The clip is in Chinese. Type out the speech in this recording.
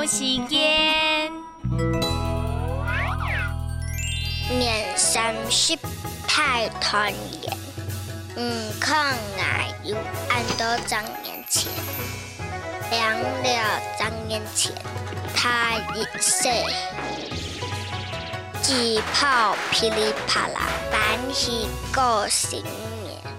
我心愿年三十太团圆。嗯看来有安多张年前两两张年前他一岁。只炮噼里啪啦赶紧过新年。